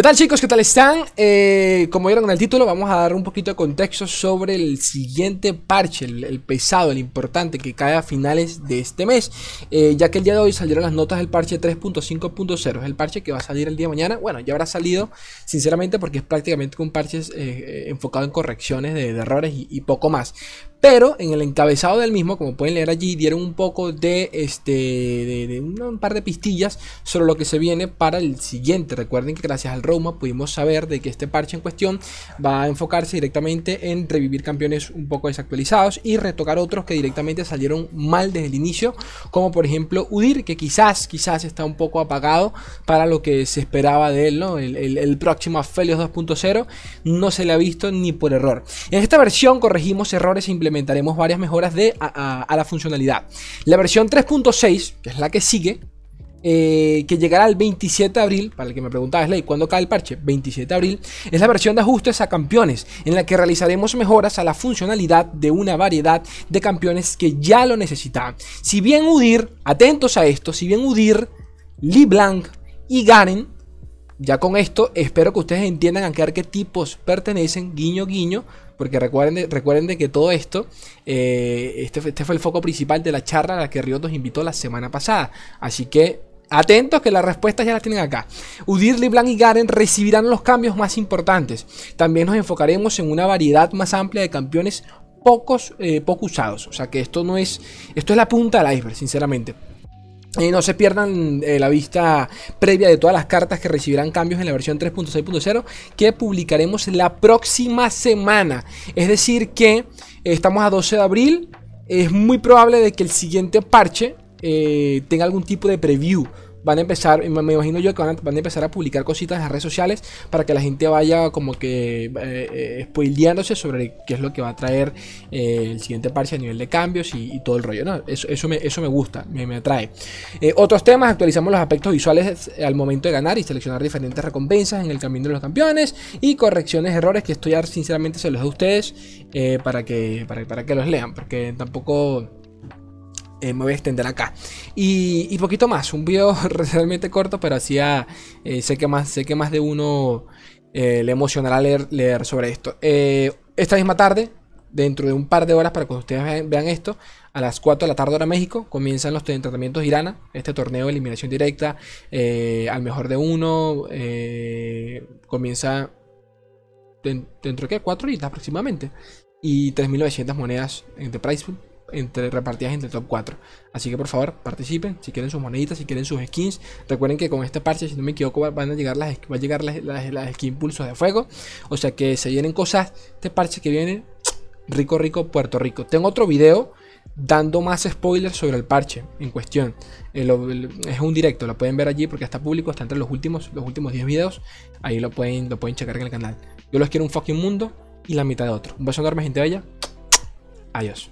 ¿Qué tal chicos? ¿Qué tal están? Eh, como vieron en el título, vamos a dar un poquito de contexto sobre el siguiente parche, el, pesado, el importante que cae a finales de este mes. Eh, ya que el día de hoy salieron las notas del parche 3.5.0, es el parche que va a salir el día de mañana. Bueno, ya habrá salido, sinceramente, porque es prácticamente un parche eh, enfocado en correcciones de, errores y, poco más. Pero en el encabezado del mismo, como pueden leer allí, dieron un poco de este de, un par de pistillas sobre lo que se viene para el siguiente. Recuerden que gracias al Roma pudimos saber de que este parche en cuestión va a enfocarse directamente en revivir campeones un poco desactualizados y retocar otros que directamente salieron mal desde el inicio, como por ejemplo Udir, que quizás, quizás está un poco apagado para lo que se esperaba de él, ¿no? El, próximo Aphelios 2.0 no se le ha visto ni por error. En esta versión corregimos errores e implementaremos varias mejoras de, a, la funcionalidad. La versión 3.6, que es la que sigue, eh, que llegará el 27 de abril, para el que me preguntaba, Slay, ¿cuándo cae el parche? 27 de abril, es la versión de ajustes a campeones, en la que realizaremos mejoras a la funcionalidad de una variedad de campeones que ya lo necesitaban. Si bien Udir, atentos a esto, si bien Udir, Blanc y Garen ya con esto espero que ustedes entiendan a qué arquetipos pertenecen, guiño guiño, porque recuerden, recuerden de que todo esto, eh, este, este, fue el foco principal de la charla a la que Riot nos invitó la semana pasada. Así que atentos que las respuestas ya las tienen acá. Udir, LeBlanc y Garen recibirán los cambios más importantes. También nos enfocaremos en una variedad más amplia de campeones pocos, eh, poco usados. O sea que esto no es, esto es la punta del iceberg, sinceramente. Y no se pierdan eh, la vista previa de todas las cartas que recibirán cambios en la versión 3.6.0 que publicaremos la próxima semana. Es decir que estamos a 12 de abril. Es muy probable de que el siguiente parche eh, tenga algún tipo de preview van a empezar, me imagino yo que van a, empezar a publicar cositas en las redes sociales para que la gente vaya como que eh, eh, spoileándose sobre qué es lo que va a traer eh, el siguiente parche a nivel de cambios y, todo el rollo. ¿no? Eso, eso, me, eso me gusta, me, me atrae. otros temas, actualizamos los aspectos visuales al momento de ganar y seleccionar diferentes recompensas en el camino de los campeones y correcciones, errores que estoy sinceramente se los doy a ustedes para, que, para, para que los lean, porque tampoco eh, me voy a extender acá. Y, poquito más, un video realmente corto, pero hacía, eh, sé, que más, sé que más de uno eh, le emocionará leer, sobre esto. esta misma tarde, dentro de un par de horas, para que ustedes vean, esto, a las 4 de la tarde hora México, comienzan los tratamientos Irana, este torneo de eliminación directa, al mejor de uno, comienza dentro de qué, 4 horitas aproximadamente, y 3.900 monedas de price pool entre, repartidas entre top 4. Así que por favor participen, si quieren sus moneditas, si quieren sus skins. Recuerden que con este parche, si no me equivoco, van a llegar las, va a llegar las, las, skins pulsos de fuego. O sea que se vienen cosas. Este parche que viene, rico, rico, Puerto Rico. Tengo otro video dando más spoilers sobre el parche en cuestión. Eh, es un directo, lo pueden ver allí porque está público, está entre los últimos, los últimos 10 videos. Ahí lo pueden, lo pueden checar en el canal. Yo los quiero un fucking mundo y la mitad de otro. Un beso enorme, gente bella. Adiós.